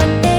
Señor.